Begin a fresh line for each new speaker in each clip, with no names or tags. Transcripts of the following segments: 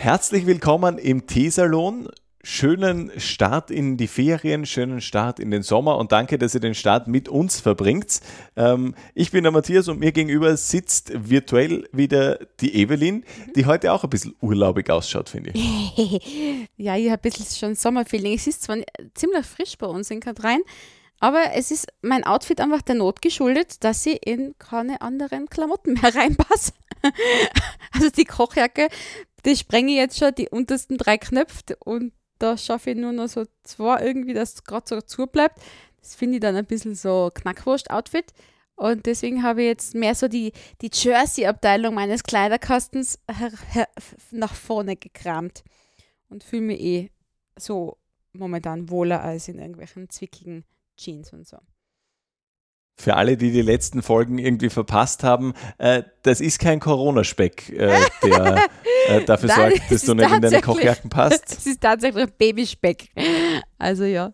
Herzlich willkommen im Teesalon. Schönen Start in die Ferien, schönen Start in den Sommer und danke, dass ihr den Start mit uns verbringt. Ähm, ich bin der Matthias und mir gegenüber sitzt virtuell wieder die Evelyn, die heute auch ein bisschen urlaubig ausschaut, finde ich.
ja, ich habe ein bisschen schon Sommerfeeling. Es ist zwar ziemlich frisch bei uns in Kadrein, aber es ist mein Outfit einfach der Not geschuldet, dass ich in keine anderen Klamotten mehr reinpasse. also die Kochjacke die sprenge ich jetzt schon die untersten drei Knöpfe und da schaffe ich nur noch so zwei irgendwie, dass es gerade so zu bleibt. Das finde ich dann ein bisschen so Knackwurst-Outfit. Und deswegen habe ich jetzt mehr so die, die Jersey-Abteilung meines Kleiderkastens nach vorne gekramt und fühle mich eh so momentan wohler als in irgendwelchen zwickigen Jeans und so
für alle, die die letzten Folgen irgendwie verpasst haben, äh, das ist kein Corona-Speck, äh, der äh, dafür Nein, sorgt, dass du nicht in deine Kochjacken passt.
Es ist tatsächlich Babyspeck. Also ja,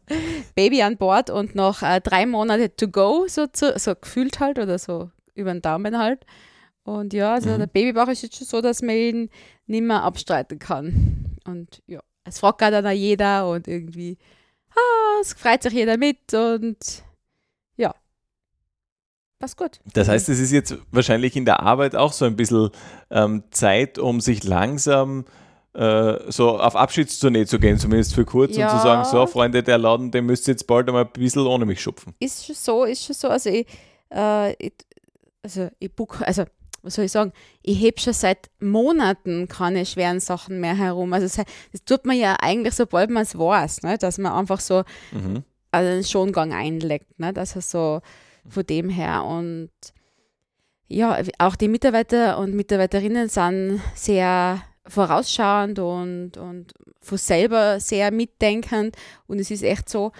Baby an Bord und noch äh, drei Monate to go, so, zu, so gefühlt halt oder so über den Daumen halt. Und ja, also mhm. der Babybauch ist jetzt schon so, dass man ihn nicht mehr abstreiten kann. Und ja, es fragt dann auch jeder und irgendwie, ah, es freut sich jeder mit und was gut.
Das heißt, es ist jetzt wahrscheinlich in der Arbeit auch so ein bisschen ähm, Zeit, um sich langsam äh, so auf Abschiedstournee zu gehen, zumindest für kurz, ja. und zu sagen, so Freunde, der Laden, den müsst ihr jetzt bald einmal ein bisschen ohne mich schupfen.
Ist schon so, ist schon so. Also ich, äh, ich also ich book, also was soll ich sagen, ich hebe schon seit Monaten keine schweren Sachen mehr herum. Also das, das tut man ja eigentlich, sobald man es weiß, ne? dass man einfach so mhm. also einen Schongang einlegt, ne? dass er so von dem her. Und ja, auch die Mitarbeiter und Mitarbeiterinnen sind sehr vorausschauend und, und von selber sehr mitdenkend. Und es ist echt so,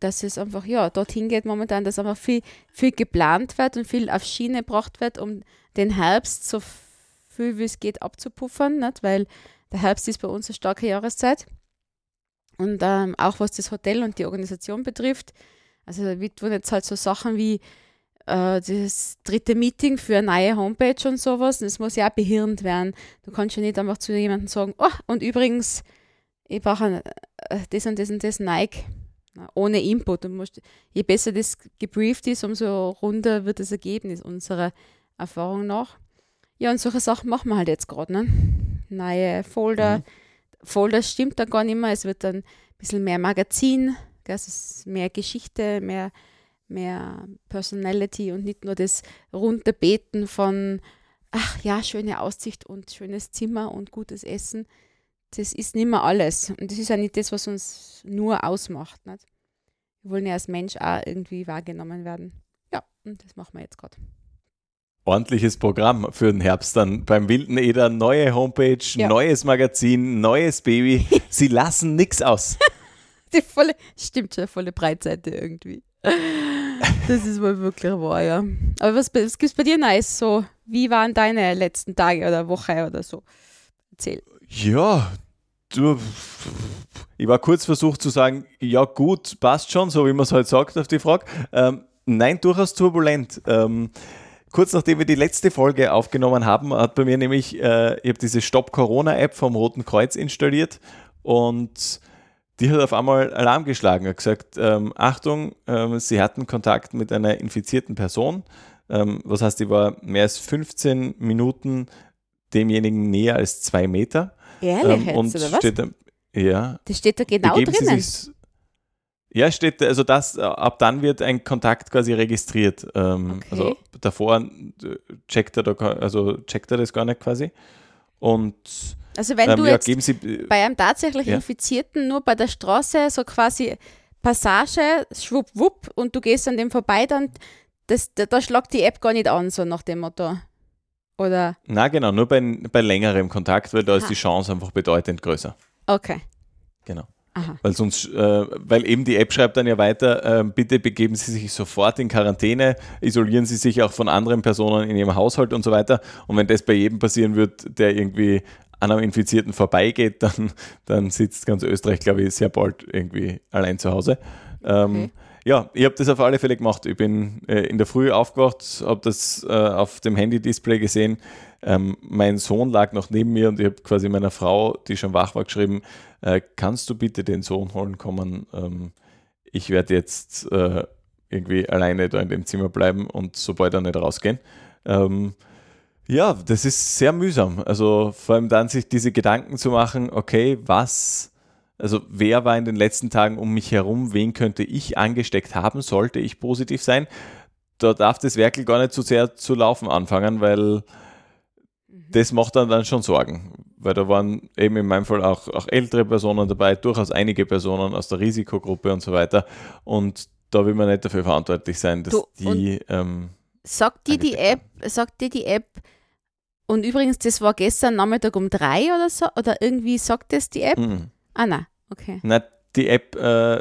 dass es einfach ja, dorthin geht momentan, dass einfach viel, viel geplant wird und viel auf Schiene gebracht wird, um den Herbst so viel wie es geht abzupuffern, nicht? weil der Herbst ist bei uns eine starke Jahreszeit. Und ähm, auch was das Hotel und die Organisation betrifft, also da wird jetzt halt so Sachen wie äh, das dritte Meeting für eine neue Homepage und sowas. Das muss ja auch behirnt werden. Du kannst ja nicht einfach zu jemandem sagen, oh, und übrigens, ich brauche äh, das und das und das Nike. Ohne Input. Du musst, je besser das gebrieft ist, umso runder wird das Ergebnis unserer Erfahrung nach. Ja, und solche Sachen machen wir halt jetzt gerade. Ne? Neue Folder. Mhm. Folder stimmt dann gar nicht mehr. Es wird dann ein bisschen mehr Magazin es ist mehr Geschichte, mehr, mehr Personality und nicht nur das Runterbeten von, ach ja, schöne Aussicht und schönes Zimmer und gutes Essen. Das ist nicht mehr alles. Und das ist ja nicht das, was uns nur ausmacht. Nicht? Wir wollen ja als Mensch auch irgendwie wahrgenommen werden. Ja, und das machen wir jetzt gerade
ordentliches Programm für den Herbst dann beim Wilden Eder. Neue Homepage, ja. neues Magazin, neues Baby. Sie lassen nichts aus.
Die volle, stimmt schon, volle Breitseite irgendwie. Das ist wohl wirklich wahr, ja. Aber was, was gibt es bei dir Neues so? Wie waren deine letzten Tage oder Woche oder so? Erzähl.
Ja, du, ich war kurz versucht zu sagen, ja gut, passt schon, so wie man es halt sagt auf die Frage. Ähm, nein, durchaus turbulent. Ähm, kurz nachdem wir die letzte Folge aufgenommen haben, hat bei mir nämlich, äh, ich habe diese Stop Corona App vom Roten Kreuz installiert und die hat auf einmal Alarm geschlagen, hat gesagt, ähm, Achtung, ähm, sie hatten Kontakt mit einer infizierten Person. Ähm, was heißt, die war mehr als 15 Minuten demjenigen näher als zwei Meter.
Ehrlich ähm, und oder was?
Steht ja.
Das steht da genau drinnen.
ja, steht, also das, äh, ab dann wird ein Kontakt quasi registriert. Ähm, okay. Also davor äh, checkt er, da, also checkt er das gar nicht quasi. Und
also wenn ähm, du ja, jetzt bei einem tatsächlich ja. Infizierten nur bei der Straße so quasi Passage, schwupp, und du gehst an dem vorbei, dann das, da, da schlagt die App gar nicht an, so nach dem Motto. Oder?
Na genau, nur bei, bei längerem Kontakt, weil da ist
Aha.
die Chance einfach bedeutend größer.
Okay.
Genau.
Aha.
Weil sonst, äh, weil eben die App schreibt dann ja weiter, äh, bitte begeben Sie sich sofort in Quarantäne, isolieren Sie sich auch von anderen Personen in Ihrem Haushalt und so weiter. Und wenn das bei jedem passieren wird, der irgendwie an einem Infizierten vorbeigeht, dann, dann sitzt ganz Österreich, glaube ich, sehr bald irgendwie allein zu Hause. Ähm,
Okay.
Ja, ich habe das auf alle Fälle gemacht. Ich bin äh, in der Früh aufgewacht, habe das äh, auf dem Handy-Display gesehen. Ähm, mein Sohn lag noch neben mir und ich habe quasi meiner Frau, die schon wach war, geschrieben, äh, kannst du bitte den Sohn holen kommen? Ähm, ich werde jetzt äh, irgendwie alleine da in dem Zimmer bleiben und sobald er nicht rausgehen. Ähm, ja, das ist sehr mühsam. Also vor allem dann sich diese Gedanken zu machen, okay, was, also wer war in den letzten Tagen um mich herum, wen könnte ich angesteckt haben, sollte ich positiv sein? Da darf das Werkel gar nicht so sehr zu laufen anfangen, weil das macht dann, dann schon Sorgen. Weil da waren eben in meinem Fall auch, auch ältere Personen dabei, durchaus einige Personen aus der Risikogruppe und so weiter. Und da will man nicht dafür verantwortlich sein, dass
Du,
die ähm,
Sagt dir die App, sagt dir die App, und übrigens, das war gestern Nachmittag um drei oder so, oder irgendwie sagt das die App?
mh.
Ah, nein, okay.
Na, die App, äh,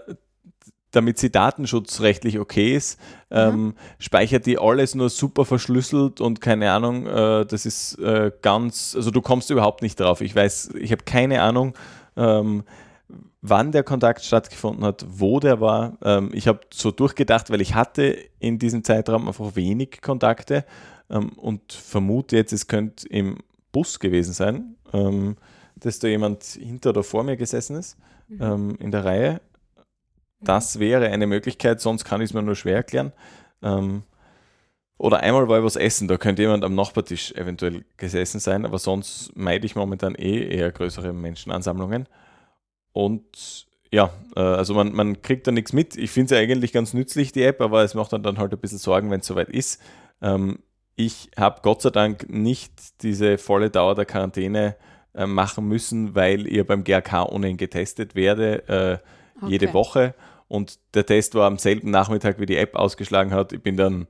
damit sie datenschutzrechtlich okay ist, ähm, speichert die alles nur super verschlüsselt und keine Ahnung, äh, das ist äh, ganz, also du kommst überhaupt nicht drauf. Ich weiß, ich habe keine Ahnung, ähm, wann der Kontakt stattgefunden hat, wo der war. Ähm, ich habe so durchgedacht, weil ich hatte in diesem Zeitraum einfach wenig Kontakte ähm, und vermute jetzt, es könnte im Bus gewesen sein, ähm, dass da jemand hinter oder vor mir gesessen ist ähm, in der Reihe. Das wäre eine Möglichkeit, sonst kann ich es mir nur schwer erklären. Ähm, oder einmal war ich was essen, da könnte jemand am Nachbartisch eventuell gesessen sein, aber sonst meide ich momentan eh eher größere Menschenansammlungen. Und ja, äh, also man, man kriegt da nichts mit. Ich finde es ja eigentlich ganz nützlich, die App, aber es macht dann, dann halt ein bisschen Sorgen, wenn es soweit ist. Ähm, ich habe Gott sei Dank nicht diese volle Dauer der Quarantäne äh, machen müssen, weil ihr beim GRK ohnehin getestet werde, äh, jede
Okay.
Woche. Und der Test war am selben Nachmittag, wie die App ausgeschlagen hat. Ich bin dann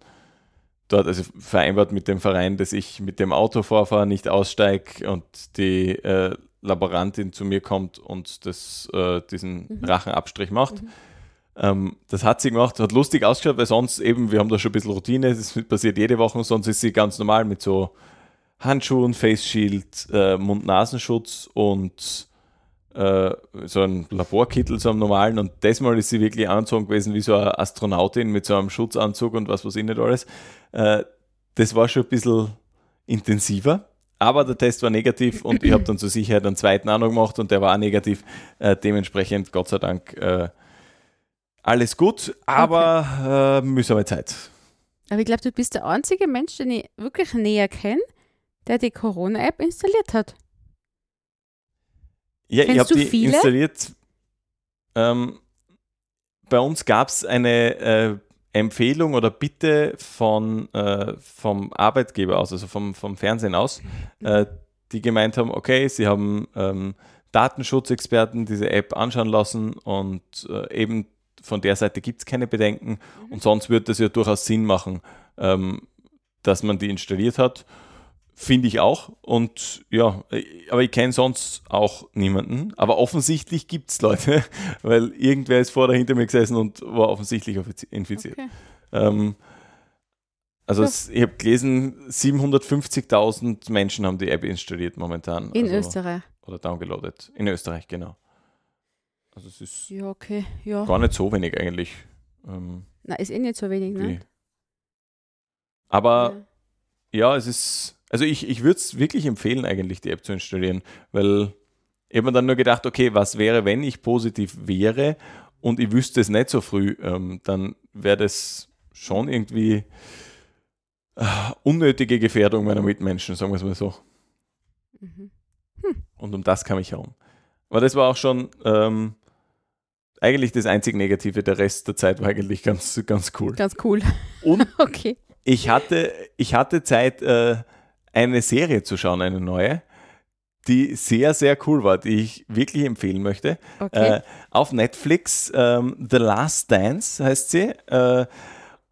dort, also vereinbart mit dem Verein, dass ich mit dem Auto vorfahre, nicht aussteige und die äh, Laborantin zu mir kommt und das, äh, diesen
Mhm.
Rachenabstrich macht.
Mhm.
Ähm, das hat sie gemacht, hat lustig ausgeschaut, weil sonst eben, wir haben da schon ein bisschen Routine, das passiert jede Woche, sonst ist sie ganz normal mit so Handschuhen, Face Shield, äh, Mund-Nasenschutz und äh, so ein Laborkittel, so einem normalen. Und das Mal ist sie wirklich angezogen gewesen wie so eine Astronautin mit so einem Schutzanzug und was weiß ich nicht alles. Äh, das war schon ein bisschen intensiver. Aber der Test war negativ und ich habe dann zur Sicherheit einen zweiten auch noch gemacht und der war auch negativ. Äh, dementsprechend, Gott sei Dank, äh, alles gut, aber äh, mühsame Zeit.
Aber ich glaube, du bist der einzige Mensch, den ich wirklich näher kenne, der die Corona-App installiert hat.
Ja, ich
Kennst
habe
du
die
viele?
installiert. Ähm, bei uns gab es eine äh, Empfehlung oder Bitte von, äh, vom Arbeitgeber aus, also vom, vom Fernsehen aus, äh, die gemeint haben, okay, sie haben ähm, Datenschutzexperten diese App anschauen lassen und äh, eben von der Seite gibt es keine Bedenken und sonst würde es ja durchaus Sinn machen, ähm, dass man die installiert hat. Finde ich auch. Und ja, äh, aber ich kenne sonst auch niemanden. Aber offensichtlich gibt es Leute, weil irgendwer ist vor oder hinter mir gesessen und war offensichtlich infiziert.
Okay.
Ähm, also
Ja.
es, ich habe gelesen, 750.000 Menschen haben die App installiert momentan.
In
also,
Österreich.
Oder downgeloadet. In Österreich, genau. Also es ist
Ja, okay. Ja.
gar nicht so wenig eigentlich. Ähm,
Na, ist eh nicht so wenig, ne?
Aber ja, es ist, also ich, ich würde es wirklich empfehlen, eigentlich die App zu installieren, weil ich habe mir dann nur gedacht, okay, was wäre, wenn ich positiv wäre und ich wüsste es nicht so früh, ähm, dann wäre das schon irgendwie äh, unnötige Gefährdung meiner Mitmenschen, sagen wir es mal so.
Mhm.
Und um das kam ich herum. Aber das war auch schon ähm, eigentlich das einzig Negative. Der Rest der Zeit war eigentlich ganz, ganz cool.
Ganz cool.
Und
okay.
ich hatte, ich hatte Zeit, äh, eine Serie zu schauen, eine neue. die sehr, sehr cool war, die ich wirklich empfehlen möchte.
Okay.
Äh, auf Netflix, ähm, The Last Dance heißt sie. Äh,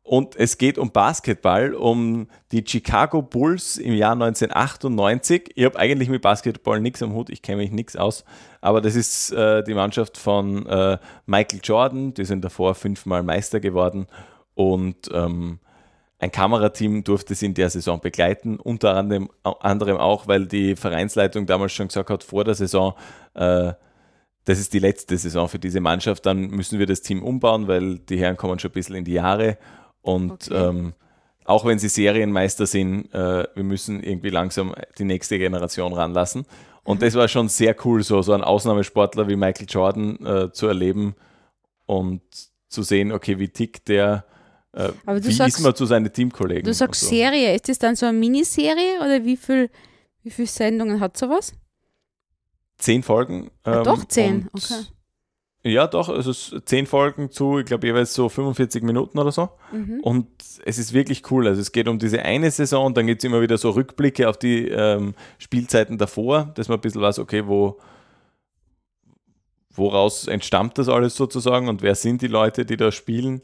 und es geht um Basketball, um die Chicago Bulls im Jahr 1998. Ich habe eigentlich mit Basketball nichts am Hut, ich kenne mich nichts aus. Aber das ist äh, die Mannschaft von äh, Michael Jordan, die sind davor fünfmal Meister geworden. Und ähm, ein Kamerateam durfte sie in der Saison begleiten, unter anderem, anderem auch, weil die Vereinsleitung damals schon gesagt hat, vor der Saison, äh, das ist die letzte Saison für diese Mannschaft, dann müssen wir das Team umbauen, weil die Herren kommen schon ein bisschen in die Jahre und
Okay.
ähm, auch wenn sie Serienmeister sind, äh, wir müssen irgendwie langsam die nächste Generation ranlassen. Und das war schon sehr cool, so, so einen Ausnahmesportler wie Michael Jordan äh, zu erleben und zu sehen, okay, wie tickt der, äh,
Aber du
wie
sagst-
ist man zu seinen Teamkollegen.
Du sagst
so.
Serie, ist das dann so eine Miniserie oder wie viel, wie viele Sendungen hat sowas?
Zehn Folgen.
Ah,
ähm,
doch zehn, okay.
Ja, doch, also zehn Folgen zu, ich glaube, jeweils so 45 Minuten oder so.
Mhm.
Und es ist wirklich cool. Also es geht um diese eine Saison dann gibt es immer wieder so Rückblicke auf die ähm, Spielzeiten davor, dass man ein bisschen weiß, okay, wo, woraus entstammt das alles sozusagen und wer sind die Leute, die da spielen.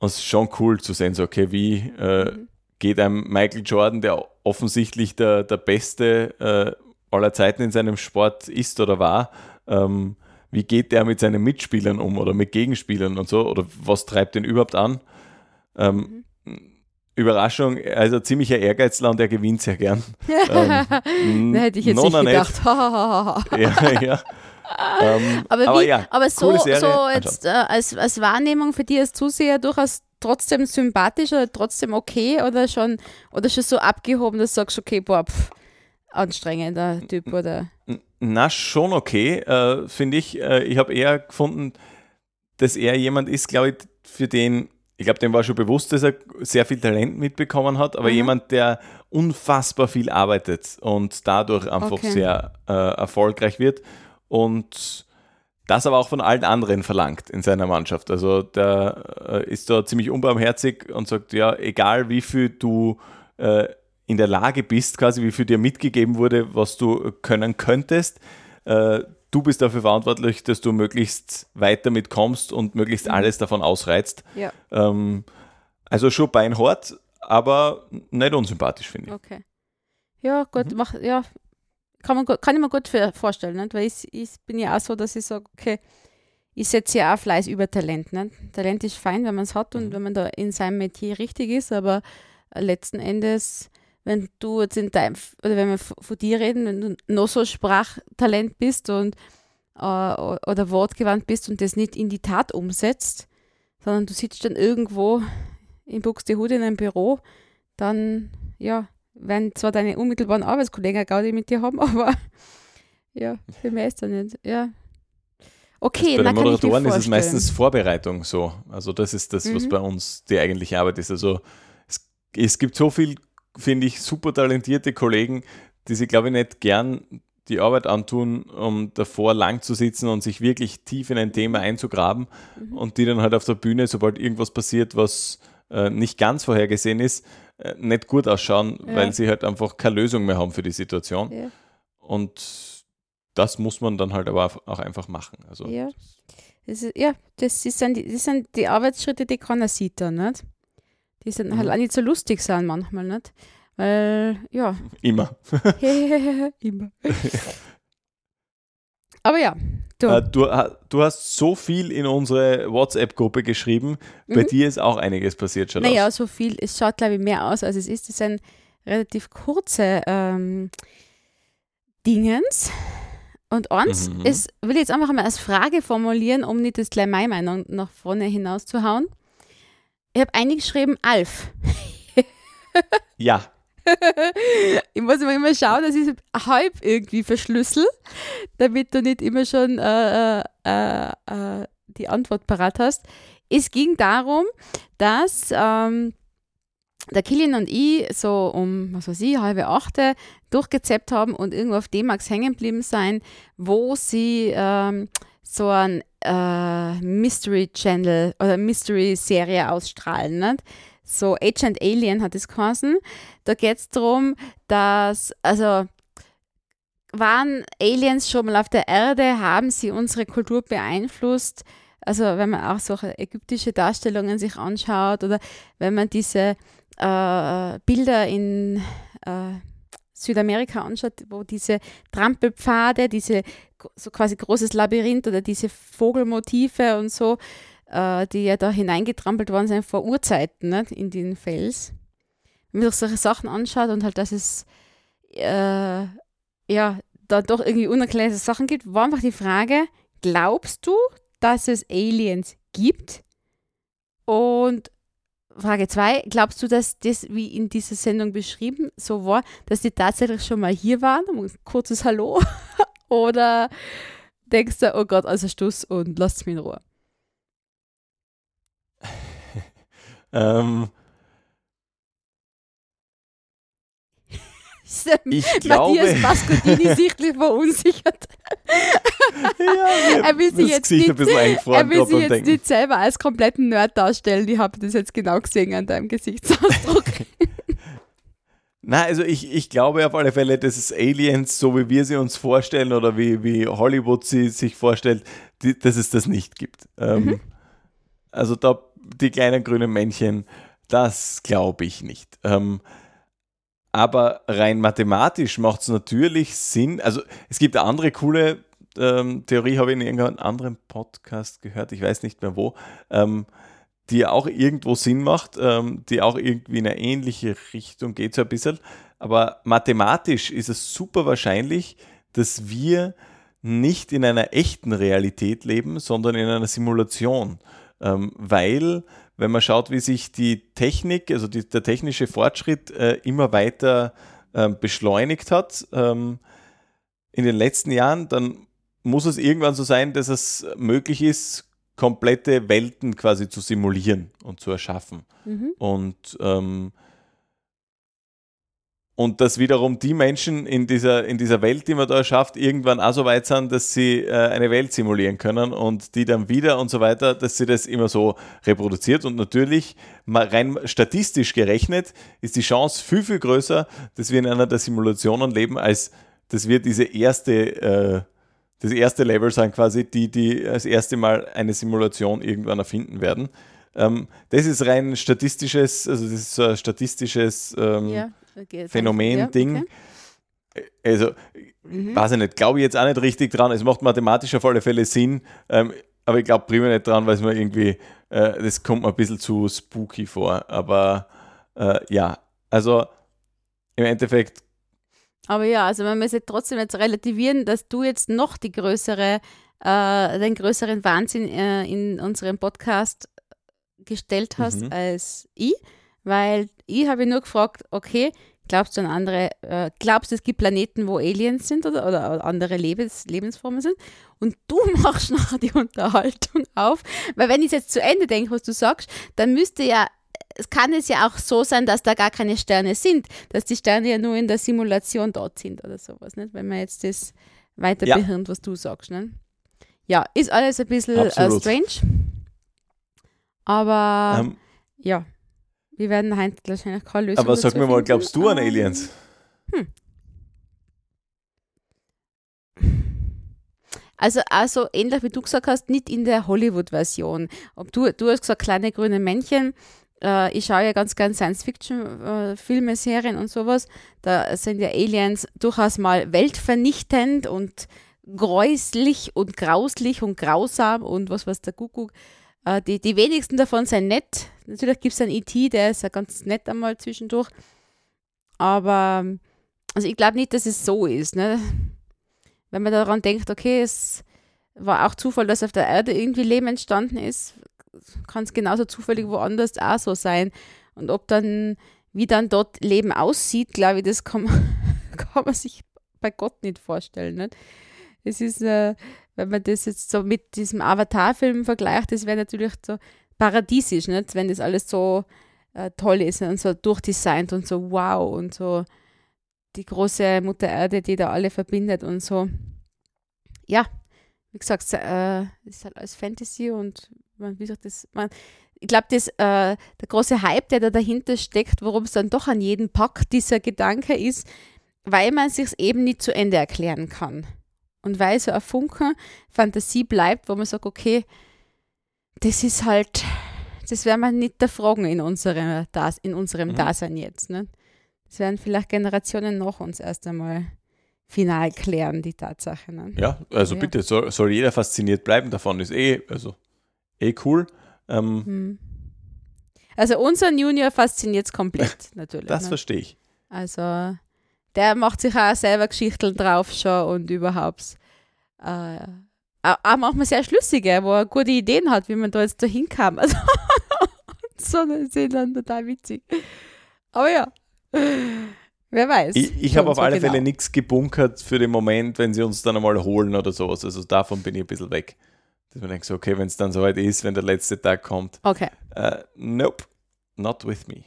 Und es ist schon cool zu sehen, so, okay, wie äh,
Mhm.
geht einem Michael Jordan, der offensichtlich der, der Beste äh, aller Zeiten in seinem Sport ist oder war, ähm, wie geht der mit seinen Mitspielern um oder mit Gegenspielern und so, oder was treibt den überhaupt an? Ähm, Überraschung, also ziemlicher Ehrgeizler und er gewinnt sehr gern. Ähm,
hätte ich jetzt nicht gedacht.
ja, ja. Ähm,
aber, wie,
ja,
aber so, so
anschauen.
jetzt äh, als, als Wahrnehmung für dich als Zuseher durchaus trotzdem sympathisch oder trotzdem okay oder schon oder schon so abgehoben, dass du sagst, okay, boah, pff, anstrengender Typ oder
Na, schon okay, äh, finde ich. Äh, ich habe eher gefunden, dass er jemand ist, glaube ich, für den, ich glaube, dem war schon bewusst, dass er sehr viel Talent mitbekommen hat, aber
Mhm.
jemand, der unfassbar viel arbeitet und dadurch einfach
Okay.
sehr äh, erfolgreich wird und das aber auch von allen anderen verlangt in seiner Mannschaft. Also der äh, ist da ziemlich unbarmherzig und sagt, ja, egal wie viel du äh, in der Lage bist, quasi wie viel dir mitgegeben wurde, was du können könntest, äh, du bist dafür verantwortlich, dass du möglichst weit damit kommst und möglichst alles davon ausreizt.
ja,
Ähm, also schon beinhart, aber nicht unsympathisch, finde ich.
okay. Ja, gut,
Mhm.
mach, ja, kann, man, gut- kann ich mir gut für, vorstellen, nicht? weil ich, ich bin ja auch so, dass ich sage, okay, ich setze ja auch Fleiß über Talent. Nicht? Talent ist fein, wenn man es hat und
Mhm.
wenn man da in seinem Metier richtig ist, aber äh, letzten Endes, wenn du jetzt in deinem, oder wenn wir von dir reden, wenn du noch so Sprachtalent bist und äh, oder wortgewandt bist und das nicht in die Tat umsetzt, sondern du sitzt dann irgendwo in Buxtehude in einem Büro, dann, ja, werden zwar deine unmittelbaren Arbeitskollegen Gaudi mit dir haben, aber ja, für mich ist das nicht. Ja. Okay,
Bei
na,
den Moderatoren ist es meistens Vorbereitung so. Also das ist das, was
Mhm.
bei uns die eigentliche Arbeit ist. Also es, es gibt so viel, finde ich, super talentierte Kollegen, die sich, glaube ich, nicht gern die Arbeit antun, um davor lang zu sitzen und sich wirklich tief in ein Thema einzugraben
Mhm.
und die dann halt auf der Bühne, sobald irgendwas passiert, was äh, nicht ganz vorhergesehen ist, äh, nicht gut ausschauen,
Ja.
weil sie halt einfach keine Lösung mehr haben für die Situation.
Ja.
Und das muss man dann halt aber auch einfach machen. Also
Ja. Das ist, ja, das, ist dann die, das sind die Arbeitsschritte, die keiner sieht dann, nicht? Die sind halt
Mhm.
auch nicht so lustig sein manchmal, nicht? Weil, ja,
immer.
immer. Aber ja, du.
Äh, du, ha- du hast so viel in unsere WhatsApp-Gruppe geschrieben. Bei
Mhm.
dir ist auch einiges passiert schon.
Naja,
aus.
so viel. Es schaut, glaube ich, mehr aus, als es ist. Es sind relativ kurze ähm, Dingens. Und eins
Mhm.
ist, will ich jetzt einfach mal als Frage formulieren, um nicht das gleich meine Meinung nach vorne hinauszuhauen. Ich habe eingeschrieben, Alf.
Ja,
ich muss immer, immer schauen, dass ich es halb irgendwie verschlüssel, damit du nicht immer schon äh, äh, äh, die Antwort parat hast. Es ging darum, dass ähm, der Kilian und ich so um, was weiß ich, halbe achte durchgezappt haben und irgendwo auf D-Max hängen geblieben sein, wo sie ähm, so ein äh, Mystery Channel oder Mystery Serie ausstrahlen. Nicht? So Agent Alien hat es geheißen. Da geht es darum, dass, also waren Aliens schon mal auf der Erde? Haben sie unsere Kultur beeinflusst? Also wenn man auch solche ägyptische Darstellungen sich anschaut oder wenn man diese äh, Bilder in äh, Südamerika anschaut, wo diese Trampelpfade, diese so quasi großes Labyrinth oder diese Vogelmotive und so, äh, die ja da hineingetrampelt worden sind vor Urzeiten ne, in den Fels. Wenn man sich solche Sachen anschaut und halt, dass es äh, ja da doch irgendwie unerklärte Sachen gibt, war einfach die Frage, glaubst du, dass es Aliens gibt? Und Frage 2, glaubst du, dass das, wie in dieser Sendung beschrieben, so war, dass die tatsächlich schon mal hier waren? Ein kurzes Hallo? Oder denkst du, oh Gott, also Stuss und lasst mich in Ruhe?
Ähm, ich glaube,
Matthias Pascodini sichtlich verunsichert.
ja, er will sich jetzt, nicht,
er will sich jetzt nicht selber als kompletten Nerd darstellen. Ich habe das jetzt genau gesehen an deinem Gesichtsausdruck.
Na, also ich, ich glaube auf alle Fälle, dass es Aliens, so wie wir sie uns vorstellen oder wie, wie Hollywood sie sich vorstellt, die, dass es das nicht gibt. Ähm, mhm. Also da die kleinen grünen Männchen, das glaube ich nicht. Ähm, aber rein mathematisch macht es natürlich Sinn. Also es gibt eine andere coole ähm, Theorie, habe ich in irgendeinem anderen Podcast gehört, ich weiß nicht mehr wo, ähm, die auch irgendwo Sinn macht, ähm, die auch irgendwie in eine ähnliche Richtung geht, so ein bisschen. Aber mathematisch ist es super wahrscheinlich, dass wir nicht in einer echten Realität leben, sondern in einer Simulation. Ähm, weil wenn man schaut, wie sich die Technik, also die, der technische Fortschritt äh, immer weiter äh, beschleunigt hat ähm, in den letzten Jahren, dann muss es irgendwann so sein, dass es möglich ist, komplette Welten quasi zu simulieren und zu erschaffen. Mhm. Und ähm, und dass wiederum die Menschen in dieser, in dieser Welt, die man da erschafft, irgendwann auch so weit sind, dass sie äh, eine Welt simulieren können und die dann wieder und so weiter, dass sie das immer so reproduziert. Und natürlich, mal rein statistisch gerechnet, ist die Chance viel, viel größer, dass wir in einer der Simulationen leben, als dass wir diese erste, äh, das erste Level sein, quasi, die, die das erste Mal eine Simulation irgendwann erfinden werden. Ähm, das ist rein statistisches, also das ist so ein statistisches ähm, ja Phänomen-Ding. Ja, okay. Also, mhm. weiß ich nicht, glaube ich jetzt auch nicht richtig dran. Es macht mathematisch auf alle Fälle Sinn, ähm, aber ich glaube primär nicht dran, weil es mir irgendwie, äh, das kommt mir ein bisschen zu spooky vor. Aber äh, ja, also im Endeffekt.
Aber ja, also man muss trotzdem jetzt relativieren, dass du jetzt noch die größere, äh, den größeren Wahnsinn äh, in unserem Podcast gestellt hast mhm. als ich weil ich habe nur gefragt, okay, glaubst du an andere, äh, glaubst du, es gibt Planeten, wo Aliens sind oder, oder andere Lebens, Lebensformen sind? Und du machst nachher die Unterhaltung auf, weil wenn ich jetzt zu Ende denke, was du sagst, dann müsste ja es kann es ja auch so sein, dass da gar keine Sterne sind, dass die Sterne ja nur in der Simulation dort sind oder sowas, nicht? wenn man jetzt das weiter ja. behirnt, was du sagst. Ne? Ja, ist alles ein bisschen uh, strange. Aber ähm, ja. Wir werden heute wahrscheinlich keine Lösung
Aber sag mir mal, glaubst du an Aliens? Hm.
Also, also ähnlich wie du gesagt hast, nicht in der Hollywood-Version. du, du hast gesagt, kleine grüne Männchen. Äh, ich schaue ja ganz gern Science-Fiction-Filme, äh, Serien und sowas. Da sind ja Aliens durchaus mal weltvernichtend und gräuslich und grauslich und grausam und was weiß der Kuckuck. Äh, die, die wenigsten davon sind nett. Natürlich gibt es einen E.T., der ist ja ganz nett einmal zwischendurch. Aber also ich glaube nicht, dass es so ist. Ne? Wenn man daran denkt, okay, es war auch Zufall, dass auf der Erde irgendwie Leben entstanden ist, kann es genauso zufällig woanders auch so sein. Und ob dann, wie dann dort Leben aussieht, glaube ich, das kann man, kann man sich bei Gott nicht vorstellen. Nicht? Es ist, äh, wenn man das jetzt so mit diesem Avatar-Film vergleicht, das wäre natürlich so paradiesisch, nicht? wenn das alles so äh, toll ist und so durchdesignt und so wow und so die große Mutter Erde, die da alle verbindet und so. Ja, wie gesagt, äh, ist halt alles Fantasy und man, wie gesagt, das, man, ich glaube, äh, der große Hype, der da dahinter steckt, worum es dann doch an jeden packt, dieser Gedanke ist, weil man sich eben nicht zu Ende erklären kann. Und weil so ein Funken Fantasie bleibt, wo man sagt, okay, das ist halt, das werden wir nicht erfragen in, unsere, in unserem
Mhm.
Dasein jetzt. Ne? Das werden vielleicht Generationen nach uns erst einmal final klären, die Tatsache. Ne?
Ja, also
Ja.
bitte, soll, soll jeder fasziniert bleiben davon, ist eh, also eh cool. Ähm,
Hm. Also unser Junior fasziniert es komplett, natürlich.
das
ne?
verstehe ich.
Also der macht sich auch selber Geschichten drauf schon und überhaupt. Äh, auch manchmal sehr schlüssige, wo er gute Ideen hat, wie man da jetzt da hinkam. Also, so ist dann total witzig. Aber ja, wer weiß.
Ich, ich habe auf
so
alle
genau.
Fälle nichts gebunkert für den Moment, wenn sie uns dann einmal holen oder sowas. Also davon bin ich ein bisschen weg. Dass man denkt so, okay, wenn es dann soweit ist, wenn der letzte Tag kommt,
Okay.
äh, nope, not with me.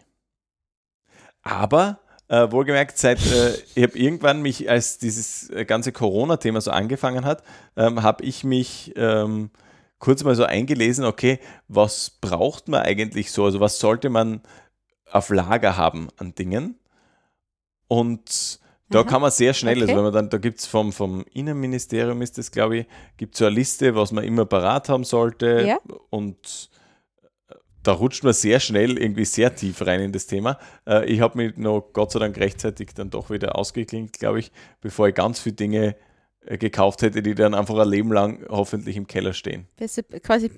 Aber äh, wohlgemerkt, seit äh, ich habe irgendwann mich, als dieses äh, ganze Corona-Thema so angefangen hat, ähm, habe ich mich ähm, kurz mal so eingelesen, okay, was braucht man eigentlich so? Also was sollte man auf Lager haben an Dingen? Und da
Aha.
kann man sehr schnell, also
Okay.
wenn man dann, da gibt es vom, vom Innenministerium ist das, glaube ich, gibt so eine Liste, was man immer parat haben sollte.
Ja.
Und da rutscht man sehr schnell irgendwie sehr tief rein in das Thema. Äh, ich habe mich noch Gott sei Dank rechtzeitig dann doch wieder ausgeklinkt, glaube ich, bevor ich ganz viele Dinge äh, gekauft hätte, die dann einfach ein Leben lang hoffentlich im Keller stehen.
Bis, quasi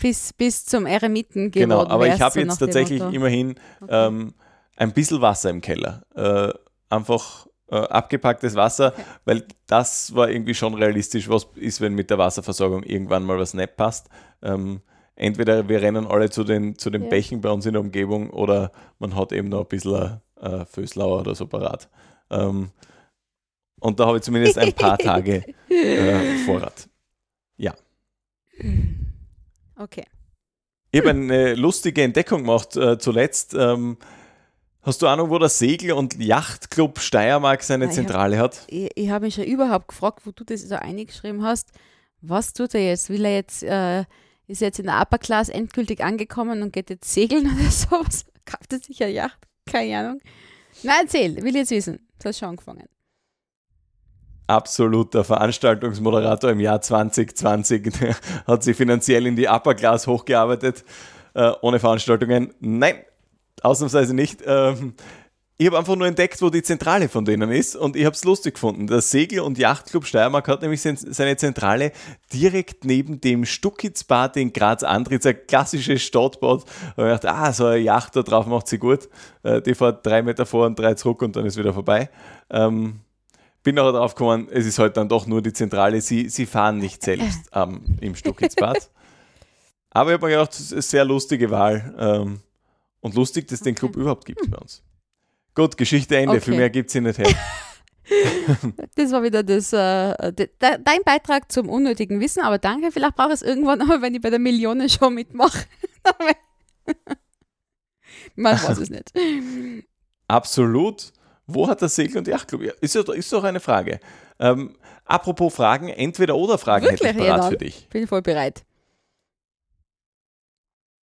bis, bis zum Eremiten geworden
Genau, aber ich habe
so
jetzt tatsächlich immerhin
Okay.
ähm, ein bisschen Wasser im Keller. Äh, einfach äh, abgepacktes Wasser,
Okay.
weil das war irgendwie schon realistisch, was ist, wenn mit der Wasserversorgung irgendwann mal was nicht passt. Ähm, entweder wir rennen alle zu den, zu den
Ja.
Bächen bei uns in der Umgebung oder man hat eben noch ein bisschen äh, Föslauer oder so parat. Ähm, und da habe ich zumindest ein paar Tage äh, Vorrat.
Okay.
Ich habe eine lustige Entdeckung gemacht äh, zuletzt. Ähm, hast du Ahnung, wo der Segel- und Yachtclub Steiermark seine
Ah, ich hab-
Zentrale hat?
Ich, ich habe mich schon überhaupt gefragt, wo du das so eingeschrieben hast. Was tut er jetzt? Will er jetzt, äh, ist jetzt in der Upper Class endgültig angekommen und geht jetzt segeln oder sowas? Kauft er sich eine Yacht? Keine Ahnung. Na, erzähl, will jetzt wissen. Du hast schon angefangen.
Absoluter Veranstaltungsmoderator im Jahr 2020 hat sich finanziell in die Upper Class hochgearbeitet, äh, ohne Veranstaltungen. Nein, ausnahmsweise nicht. Ähm, ich habe einfach nur entdeckt, wo die Zentrale von denen ist und ich habe es lustig gefunden. Der Segel- und Yachtclub Steiermark hat nämlich seine Zentrale direkt neben dem Stuckitzbad in Graz-Andritz, ein klassisches Stadtbad. Da habe ich gedacht, ah, so eine Yacht da drauf macht sie gut. Äh, die fährt drei Meter vor und drei zurück und dann ist wieder vorbei. Ähm, bin aber drauf gekommen, es ist halt dann doch nur die Zentrale. Sie, sie fahren nicht selbst ähm, im Stuckitzbad. aber ich habe mir gedacht, das ist eine sehr lustige Wahl. Ähm, und lustig, dass es den Club
Okay.
überhaupt gibt bei uns. Gut, Geschichte Ende. Viel
Okay.
mehr gibt es hier nicht her.
Das war wieder das, äh, de, de, dein Beitrag zum unnötigen Wissen, aber danke. Vielleicht brauche ich es irgendwann noch, wenn ich bei der Millionenshow mitmache. Man weiß es nicht.
Absolut. Wo hat der Segel- und Yachtclub? Ist, ja, ist doch eine Frage. Ähm, apropos Fragen, entweder oder Fragen hätte
Wirklich?
ich
Ja,
parat
dann.
für dich.
Bin voll bereit.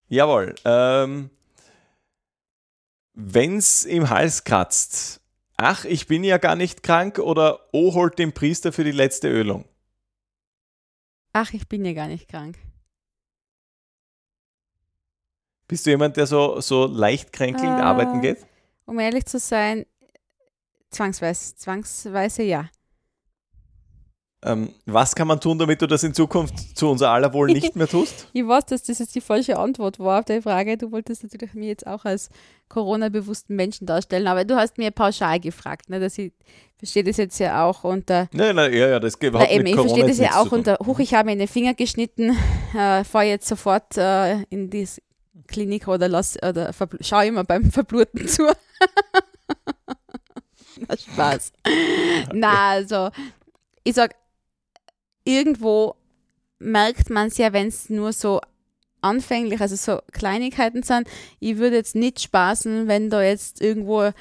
Jawohl. Ähm, wenn's im Hals kratzt, ach, ich bin ja gar nicht krank oder oh, holt den Priester für die letzte Ölung.
Ach, ich bin ja gar nicht krank.
Bist du jemand, der so, so leicht kränkelnd
Äh,
arbeiten geht?
Um ehrlich zu sein, zwangsweise, zwangsweise ja.
Ähm, was kann man tun, damit du das in Zukunft zu unser aller Wohl nicht mehr tust?
Ich weiß, dass das jetzt die falsche Antwort war auf die Frage. Du wolltest natürlich mich jetzt auch als Corona-bewussten Menschen darstellen, aber du hast mir pauschal gefragt, ne, dass ich verstehe das jetzt ja auch unter,
Nein, nein, ja, ja, das geht überhaupt
eben,
mit
ich verstehe das ja auch unter, huch, ich habe mir den Finger geschnitten, äh, fahre jetzt sofort äh, in die Klinik oder, lass, oder verbl- schau immer beim Verbluten zu. Na, Spaß. Na, also, ich sag, irgendwo merkt man es ja, wenn es nur so anfänglich, also so Kleinigkeiten sind. Ich würde jetzt nicht spaßen, wenn da jetzt irgendwo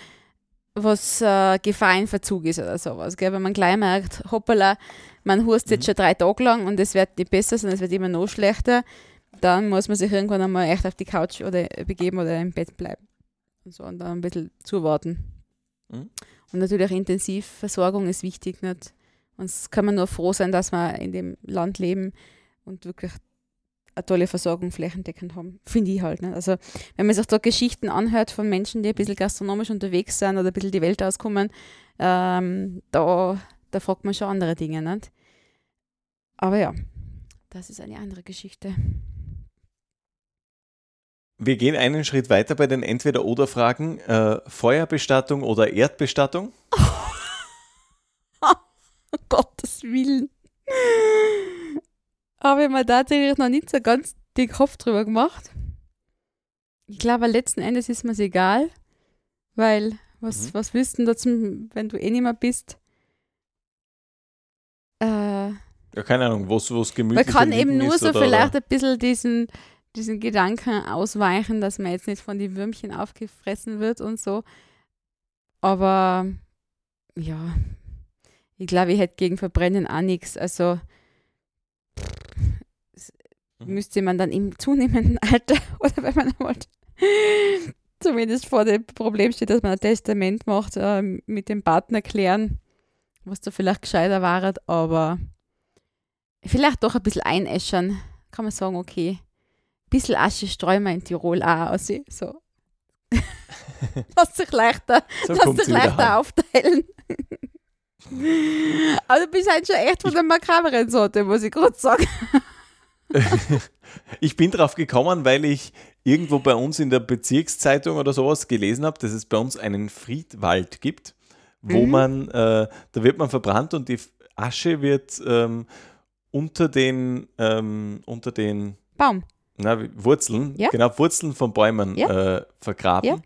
was äh, Gefahr in Verzug ist oder sowas. Gell? Wenn man gleich merkt, hoppala, man hust jetzt
Mhm.
schon drei Tage lang und es wird nicht besser, sondern es wird immer noch schlechter, dann muss man sich irgendwann einmal echt auf die Couch oder begeben oder im Bett bleiben. Und so und dann ein bisschen zuwarten.
Mhm.
Und natürlich auch Intensivversorgung ist wichtig. Nicht? Und es kann man nur froh sein, dass wir in dem Land leben und wirklich eine tolle Versorgung flächendeckend haben. Finde ich halt. Nicht? Also, wenn man sich da Geschichten anhört von Menschen, die ein bisschen gastronomisch unterwegs sind oder ein bisschen die Welt auskommen, ähm, da, da fragt man schon andere Dinge. Nicht? Aber ja, das ist eine andere Geschichte.
Wir gehen einen Schritt weiter bei den Entweder-Oder-Fragen. Äh, Feuerbestattung oder Erdbestattung?
Um Gottes Willen. Habe ich mir tatsächlich noch nicht so ganz den Kopf drüber gemacht. Ich glaube, letzten Endes ist mir es egal, weil was,
Mhm.
was willst du denn dazu, wenn du eh nicht mehr bist? Äh,
Ja, keine Ahnung, wo es gemütlich
man kann eben nur
ist
so
oder-
vielleicht ein bisschen diesen, diesen Gedanken ausweichen, dass man jetzt nicht von den Würmchen aufgefressen wird und so. Aber ja, ich glaube, ich hätte gegen Verbrennen auch nichts. Also
Mhm.
müsste man dann im zunehmenden Alter oder wenn man einmal zumindest vor dem Problem steht, dass man ein Testament macht, äh, mit dem Partner klären, was da vielleicht gescheiter war, aber vielleicht doch ein bisschen einäschern. Kann man sagen, okay, ein bisschen Asche streuen wir in Tirol auch aus. So. Lass sich leichter,
So
lass sich leichter aufteilen. Aber du bist halt schon echt von der makaberen Sorte, muss ich kurz sagen.
Ich bin drauf gekommen, weil ich irgendwo bei uns in der Bezirkszeitung oder sowas gelesen habe, dass es bei uns einen Friedwald gibt, wo
Mhm.
man, äh, da wird man verbrannt und die Asche wird ähm, unter den, ähm, unter den
Baum.
na, Wurzeln,
Ja.
genau, Wurzeln von Bäumen
Ja.
äh, vergraben
Ja.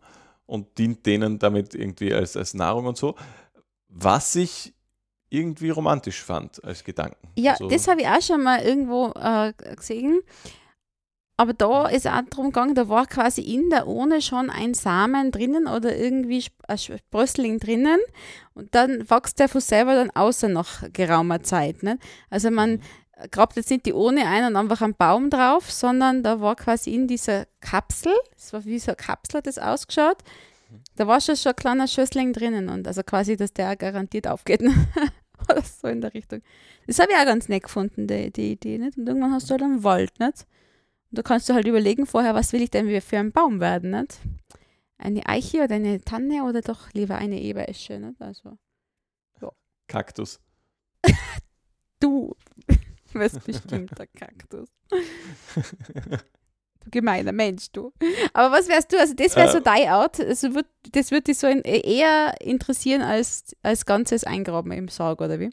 und dient denen damit irgendwie als, als Nahrung und so. Was ich irgendwie romantisch fand als Gedanken.
Ja,
Also,
das habe ich auch schon mal irgendwo äh, gesehen. Aber da ist auch darum gegangen, da war quasi in der Urne schon ein Samen drinnen oder irgendwie ein Sprössling drinnen und dann wächst der von selber dann außer nach geraumer Zeit. Ne? Also man grabt jetzt nicht die Urne ein und einfach einen Baum drauf, sondern da war quasi in dieser Kapsel, es war wie so eine Kapsel hat das ausgeschaut, da war schon, schon ein kleiner Schössling drinnen und also quasi, dass der garantiert aufgeht. Oder so in der Richtung. Das habe ich auch ganz nett gefunden, die, die Idee. Nicht? Und irgendwann hast du halt einen Wald. Nicht? Und da kannst du halt überlegen vorher, was will ich denn für ein Baum werden. Nicht? Eine Eiche oder eine Tanne oder doch lieber eine Eberesche. Nicht? Also,
Kaktus.
du wirst bestimmt der Kaktus. Gemeiner Mensch, du. Aber was wärst du? Also, das wäre so
Äh.
dein Art. Also, würd, das würde dich so in, eher interessieren als, als ganzes Eingraben im Sarg, oder wie?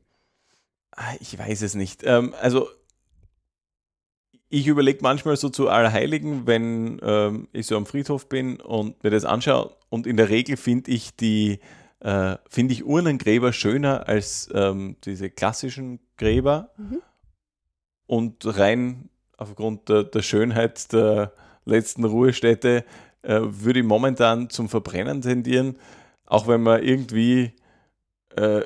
Ah, Ich weiß es nicht. Ähm, also, ich überlege manchmal so zu Allerheiligen, wenn ähm, ich so am Friedhof bin und mir das anschaue. Und in der Regel finde ich die, äh, finde ich Urnengräber schöner als ähm, diese klassischen Gräber.
Mhm.
Und rein aufgrund der, der Schönheit der letzten Ruhestätte äh, würde ich momentan zum Verbrennen tendieren, auch wenn man irgendwie äh,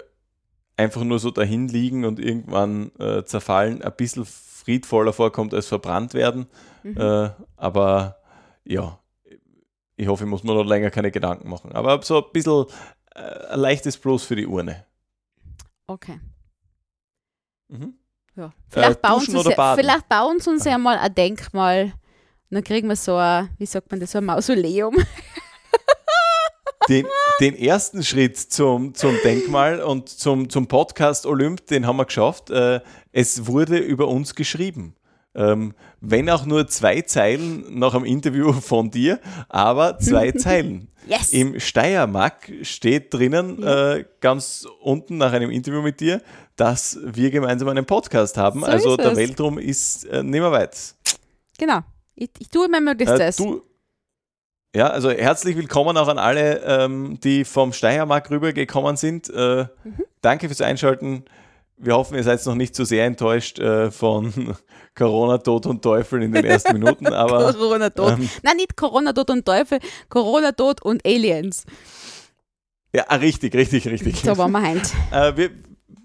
einfach nur so dahin liegen und irgendwann äh, zerfallen, ein bisschen friedvoller vorkommt als verbrannt werden.
Mhm.
Äh, aber ja, ich hoffe, ich muss mir noch länger keine Gedanken machen. Aber so ein bisschen äh, ein leichtes Plus für die Urne.
Okay.
Mhm.
Ja. Vielleicht, bauen
duschen
sie
oder
uns,
baden?
vielleicht bauen sie uns ja mal ein Denkmal. Und dann kriegen wir so ein, wie sagt man das, so ein Mausoleum.
Den, den ersten Schritt zum, zum Denkmal und zum, zum Podcast Olymp, den haben wir geschafft. Äh, es wurde über uns geschrieben. Ähm, wenn auch nur zwei Zeilen nach einem Interview von dir, aber zwei Zeilen.
Yes!
Im Steiermark steht drinnen,
Ja.
äh, ganz unten nach einem Interview mit dir, dass wir gemeinsam einen Podcast haben.
So
also der
es.
Weltrum ist äh, nicht mehr weit.
Genau. Ich, ich tue mein Möglichstes.
Äh, du, ja, also herzlich willkommen auch an alle, ähm, die vom Steiermark rübergekommen sind. Äh,
Mhm.
Danke fürs Einschalten. Wir hoffen, ihr seid noch nicht zu sehr enttäuscht äh, von Corona, Tod und Teufel in den ersten Minuten, aber
Corona-Tod.
ähm,
Nein, nicht Corona-Tod und Teufel, Corona-Tod und Aliens.
ja, ah, richtig, richtig, richtig.
So waren wir heint.
Äh, wir,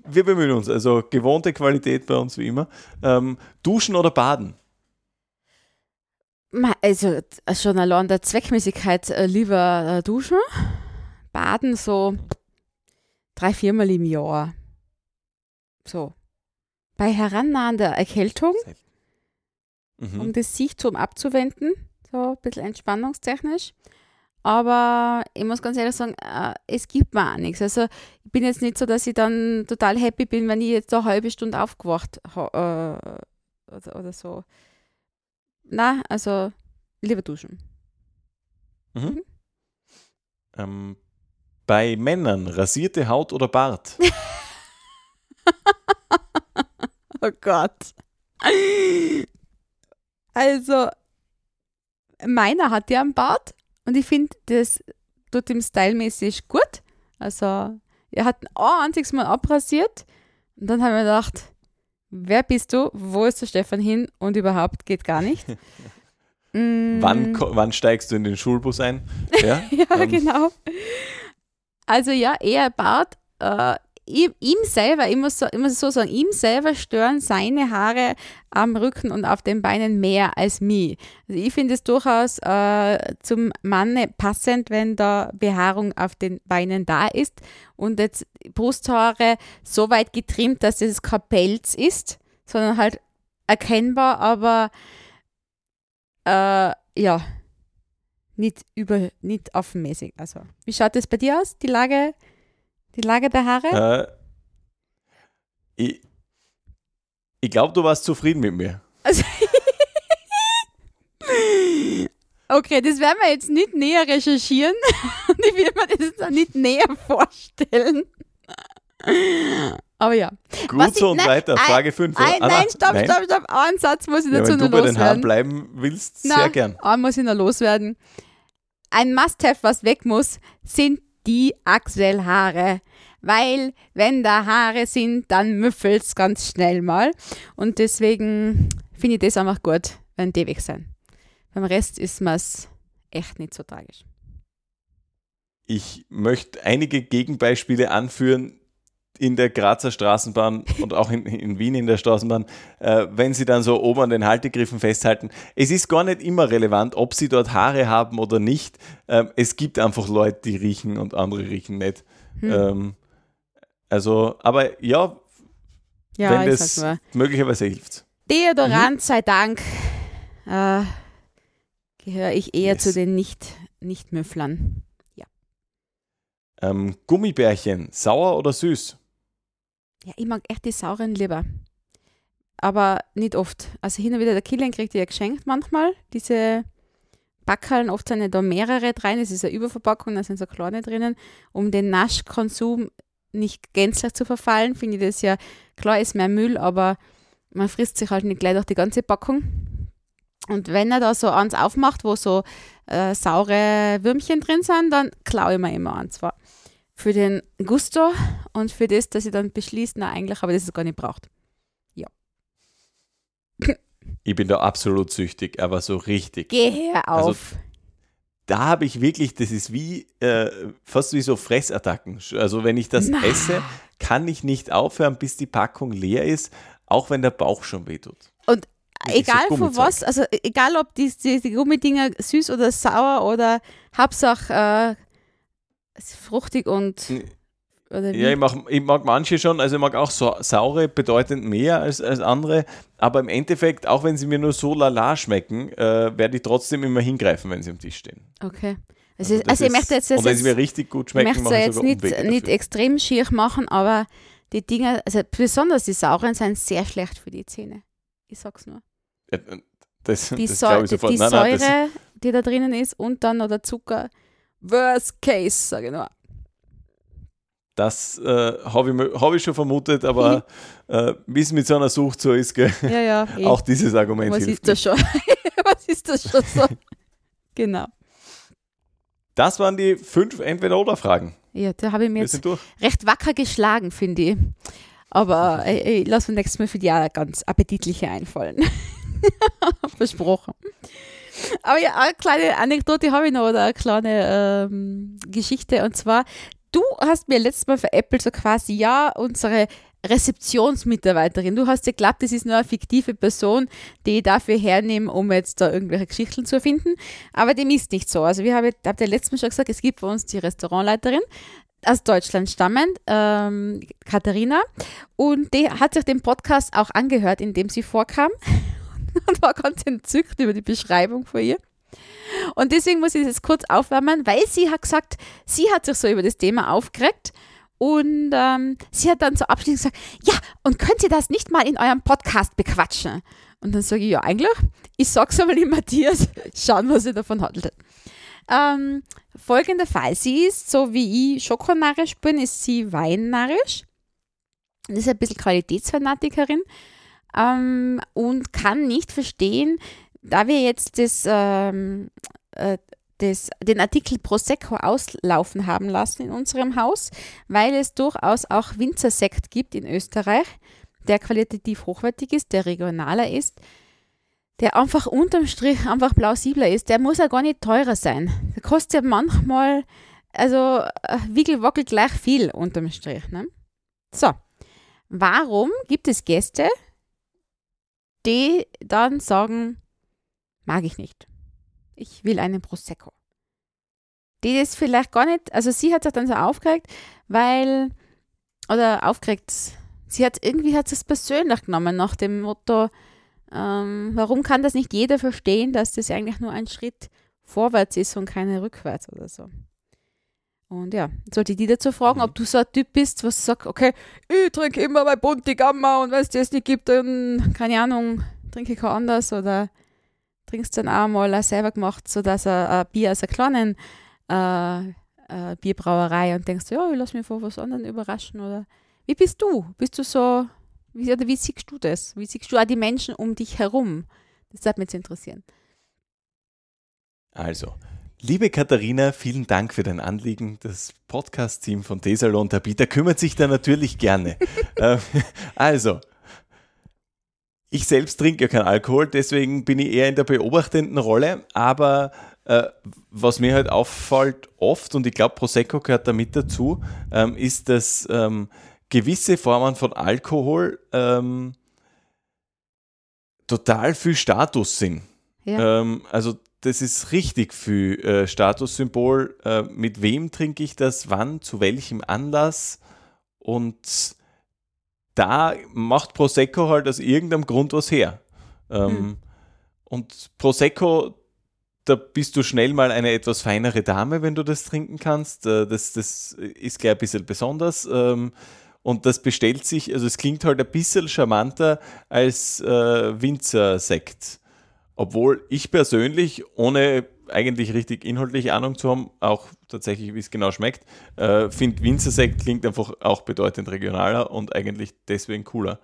wir bemühen uns, also gewohnte Qualität bei uns wie immer. Ähm, duschen oder baden?
Also schon allein der Zweckmäßigkeit äh, lieber äh, duschen. baden so drei, viermal im Jahr. So. Bei herannahender Erkältung,
Mhm.
um das Sichtum abzuwenden, so ein bisschen entspannungstechnisch. Aber ich muss ganz ehrlich sagen, äh, es gibt mir auch nichts. Also ich bin jetzt nicht so, dass ich dann total happy bin, wenn ich jetzt eine halbe Stunde aufgewacht ha- äh, oder, oder so. Na, also lieber duschen.
Mhm.
Mhm.
Ähm, bei Männern rasierte Haut oder Bart?
Oh Gott. Also, meiner hat ja einen Bart und ich finde, das tut ihm stylmäßig gut. Also, er hat ein einziges Mal abrasiert und dann habe ich mir gedacht, wer bist du? Wo ist der Stefan hin? Und überhaupt geht gar nicht. Mm,
Wann, wann steigst du in den Schulbus ein? Ja,
Ja,
Ähm,
genau. Also ja, eher Bart. Äh, ihm, selber, ich muss, so, ich muss so sagen, ihm selber stören seine Haare am Rücken und auf den Beinen mehr als mich. Also ich finde es durchaus äh, zum Manne passend, wenn da Behaarung auf den Beinen da ist und jetzt Brusthaare so weit getrimmt, dass es kein Pelz ist, sondern halt erkennbar, aber äh, ja, nicht über, nicht affenmäßig. Also, wie schaut es bei dir aus, die Lage, die Lage der Haare?
Äh, ich ich glaube, du warst zufrieden mit mir.
Also okay, das werden wir jetzt nicht näher recherchieren und ich will mir das jetzt auch nicht näher vorstellen. Aber ja.
Gut
Was
so
ich-
und
nein,
weiter. Frage 5.
Ein, nein, stopp, stopp, stopp. Einen Satz muss ich
Ja,
dazu
wenn du
noch
bei den Haaren
loswerden.
bleiben willst, sehr
Nein,
gern.
einen muss ich noch loswerden. Ein Must-Have, was weg muss, sind die Achselhaare. Weil, wenn da Haare sind, dann müffelt es ganz schnell mal. Und deswegen finde ich das einfach gut, wenn die weg sind. Beim Rest ist mir's echt nicht so tragisch.
Ich möchte einige Gegenbeispiele anführen in der Grazer Straßenbahn und auch in, in Wien in der Straßenbahn, äh, wenn sie dann so oben an den Haltegriffen festhalten. Es ist gar nicht immer relevant, ob sie dort Haare haben oder nicht. Ähm, es gibt einfach Leute, die riechen und andere riechen nicht.
Hm.
Ähm, also, aber ja,
ja,
wenn das möglicherweise hilft.
Deodorant
Mhm.
sei Dank äh, gehöre ich eher
Yes.
zu den nicht, nicht Müfflern.
Ähm, Gummibärchen, sauer oder süß?
Ja, ich mag echt die sauren lieber. Aber nicht oft. Also hin und wieder, der Kilian kriegt die ja geschenkt manchmal. Diese Backerln, oft sind da mehrere rein. Es ist eine Überverpackung, da sind so kleine drinnen. Um den Naschkonsum nicht gänzlich zu verfallen, finde ich das ja, klar ist mehr Müll, aber man frisst sich halt nicht gleich durch die ganze Packung. Und wenn er da so eins aufmacht, wo so äh, saure Würmchen drin sind, dann klaue ich mir immer eins. Zwar für den Gusto und für das, dass ich dann beschließe, na eigentlich habe ich das gar nicht braucht.
Ich bin da absolut süchtig, aber so richtig.
Geh her
Also,
auf.
da habe ich wirklich, das ist wie äh, fast wie so Fressattacken. Also wenn ich das
Na.
esse, kann ich nicht aufhören, bis die Packung leer ist, auch wenn der Bauch schon wehtut.
Und
Wirklich so
egal von
Gummizeug.
was, also egal ob die, die, die Gummidinger süß oder sauer oder Hauptsache äh, ist fruchtig und?
Ja, ich mag, ich mag manche schon, also ich mag auch so, saure bedeutend mehr als, als andere, aber im Endeffekt, auch wenn sie mir nur so lala schmecken, äh, werde ich trotzdem immer hingreifen, wenn sie am Tisch stehen.
okay. Also,
das
also ich möchte jetzt, das
Und wenn sie
jetzt
mir richtig gut
ich
schmecken,
möchte
ich
jetzt
sogar
nicht, nicht extrem schier machen, aber die Dinger, also besonders die sauren, sind sehr schlecht für die Zähne. Ich sag's nur.
Äh, Das,
Die,
das ich
die, die
Nein, nein,
Säure, die da drinnen ist und dann noch der Zucker. Worst case, sage ich nur.
das äh, habe ich, hab ich schon vermutet, aber äh, wie es mit so einer Sucht so ist, gell?
Ja, ja. eh.
auch dieses Argument
Was
hilft
ist das schon? Was ist das schon so? genau.
Das waren die fünf Entweder-Oder-Fragen.
Ja, da habe ich mir jetzt recht wacker geschlagen, finde ich. Aber äh, ich lasse mir nächstes Mal für die auch ganz appetitliche einfallen. Versprochen. Aber ja, eine kleine Anekdote habe ich noch oder eine kleine ähm, Geschichte. Und zwar, du hast mir letztes Mal veräppelt, so quasi, ja, unsere Rezeptionsmitarbeiterin. Du hast ja geglaubt, das ist nur eine fiktive Person, die ich dafür hernehme, um jetzt da irgendwelche Geschichten zu erfinden. Aber dem ist nicht so. Also wir haben, habt ja letztes Mal schon gesagt, es gibt bei uns die Restaurantleiterin aus Deutschland stammend, ähm, Katharina. Und die hat sich den Podcast auch angehört, in dem sie vorkam und war ganz entzückt über die Beschreibung von ihr. Und deswegen muss ich das kurz aufwärmen, weil sie hat gesagt, sie hat sich so über das Thema aufgeregt und ähm, sie hat dann so abschließend gesagt, ja, und könnt ihr das nicht mal in eurem Podcast bequatschen? Und dann sage ich, ja, eigentlich, ich sag's aber dem Matthias, schauen, was ihr davon haltet. Ähm, folgender Fall, sie ist, so wie ich schokonarisch bin, ist sie weinnarisch. Das ist ein bisschen Qualitätsfanatikerin ähm, und kann nicht verstehen, da wir jetzt das ähm, äh, das, den Artikel Prosecco auslaufen haben lassen in unserem Haus, weil es durchaus auch Winzersekt gibt in Österreich, der qualitativ hochwertig ist, der regionaler ist, der einfach unterm Strich einfach plausibler ist. Der muss ja gar nicht teurer sein. Der kostet ja manchmal, also äh, wickelwackel gleich viel unterm Strich. Ne? So, warum gibt es Gäste, die dann sagen, mag ich nicht? ich will einen Prosecco. Die ist vielleicht gar nicht, also sie hat sich dann so aufgeregt, weil, oder aufgeregt, sie hat irgendwie hat es persönlich genommen nach dem Motto, ähm, warum kann das nicht jeder verstehen, dass das eigentlich nur ein Schritt vorwärts ist und keine rückwärts oder so. Und ja, sollte die dazu fragen, ob du so ein Typ bist, was sagt, okay, ich trinke immer bei Bunti Gamma und wenn es das nicht gibt, dann, keine Ahnung, trinke ich kein anders oder trinkst dann auch mal auch selber gemacht, so dass ein, ein Bier aus einer kleinen äh, äh, Bierbrauerei und denkst, ja, ich lass mich von was anderem überraschen oder wie bist du? Bist du so, wie, oder wie siehst du das? Wie siehst du auch die Menschen um dich herum? Das würde mich interessieren.
Also, liebe Katharina, vielen Dank für dein Anliegen. Das Podcast-Team von Desalon Tabita kümmert sich da natürlich gerne. Ähm, also, ich selbst trinke ja keinen Alkohol, deswegen bin ich eher in der beobachtenden Rolle. Aber äh, was mir halt auffällt oft, und ich glaube, Prosecco gehört da mit dazu, ähm, ist, dass ähm, gewisse Formen von Alkohol ähm, total viel Status sind. Ja. Ähm, also das ist richtig viel äh, Statussymbol. Äh, mit wem trinke ich das, wann, zu welchem Anlass und da macht Prosecco halt aus irgendeinem Grund was her. Ähm, hm. Und Prosecco, da bist du schnell mal eine etwas feinere Dame, wenn du das trinken kannst. Äh, das, das ist gleich ein bisschen besonders. Ähm, und das bestellt sich, also es klingt halt ein bisschen charmanter als äh, Winzersekt. Obwohl ich persönlich, ohne eigentlich richtig inhaltliche Ahnung zu haben, auch tatsächlich, wie es genau schmeckt, äh, finde Winzersekt klingt einfach auch bedeutend regionaler und eigentlich deswegen cooler.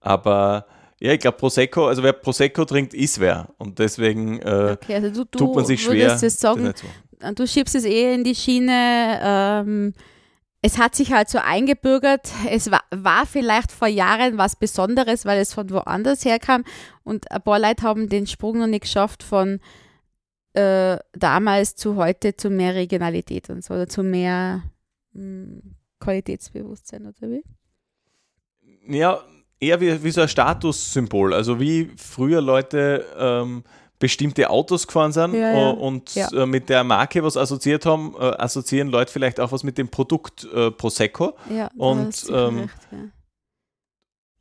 Aber ja, ich glaube Prosecco, also wer Prosecco trinkt, ist wer. Und deswegen äh, okay, also du, du tut man sich schwer.
Sagen, du schiebst es eh in die Schiene. Ähm, es hat sich halt so eingebürgert. Es war, war, vielleicht vor Jahren was Besonderes, weil es von woanders herkam. Und ein paar Leute haben den Sprung noch nicht geschafft von äh, damals zu heute zu mehr Regionalität und so oder zu mehr mh, hm, Qualitätsbewusstsein oder wie?
Ja, eher wie, wie so ein Statussymbol. Also wie früher Leute ähm, bestimmte Autos gefahren sind ja, ja. und ja. Äh, mit der Marke was assoziiert haben, äh, assoziieren Leute vielleicht auch was mit dem Produkt äh, Prosecco.
Ja,
und, ähm, recht,